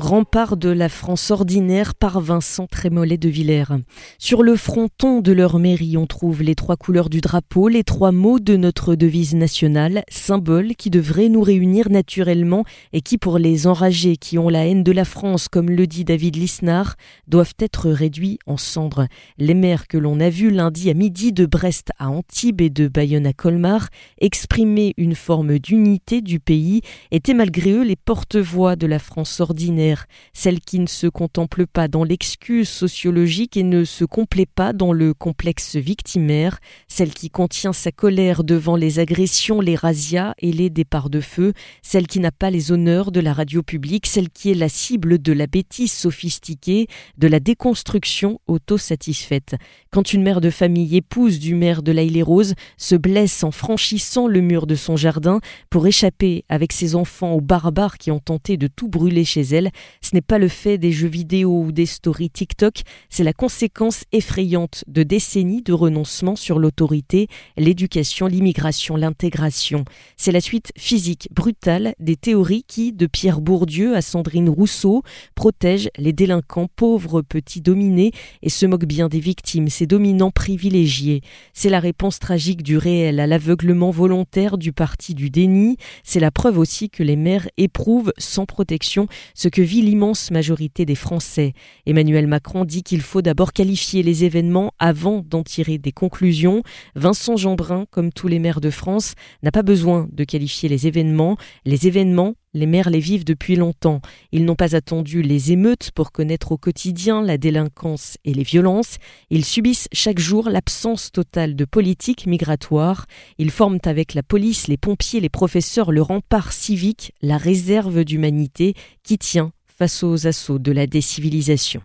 Rempart de la France ordinaire par Vincent Trémollet de Villers. Sur le fronton de leur mairie, on trouve les trois couleurs du drapeau, les trois mots de notre devise nationale, symboles qui devraient nous réunir naturellement et qui, pour les enragés qui ont la haine de la France, comme le dit David Lisnard, doivent être réduits en cendres. Les maires que l'on a vus lundi à midi de Brest à Antibes et de Bayonne à Colmar exprimer une forme d'unité du pays étaient malgré eux les porte-voix de la France ordinaire celle qui ne se contemple pas dans l'excuse sociologique et ne se complaît pas dans le complexe victimaire, celle qui contient sa colère devant les agressions, les razzias et les départs de feu, celle qui n'a pas les honneurs de la radio publique, celle qui est la cible de la bêtise sophistiquée, de la déconstruction autosatisfaite. Quand une mère de famille épouse du maire de laïle rose se blesse en franchissant le mur de son jardin pour échapper avec ses enfants aux barbares qui ont tenté de tout brûler chez elle, ce n'est pas le fait des jeux vidéo ou des stories TikTok, c'est la conséquence effrayante de décennies de renoncement sur l'autorité, l'éducation, l'immigration, l'intégration. C'est la suite physique brutale des théories qui, de Pierre Bourdieu à Sandrine Rousseau, protègent les délinquants pauvres petits dominés et se moquent bien des victimes, ces dominants privilégiés. C'est la réponse tragique du réel à l'aveuglement volontaire du parti du déni. C'est la preuve aussi que les maires éprouvent sans protection ce que l'immense majorité des Français. Emmanuel Macron dit qu'il faut d'abord qualifier les événements avant d'en tirer des conclusions. Vincent Jeanbrun, comme tous les maires de France, n'a pas besoin de qualifier les événements. Les événements, les maires les vivent depuis longtemps. Ils n'ont pas attendu les émeutes pour connaître au quotidien la délinquance et les violences. Ils subissent chaque jour l'absence totale de politique migratoire. Ils forment avec la police, les pompiers, les professeurs le rempart civique, la réserve d'humanité qui tient face aux assauts de la décivilisation.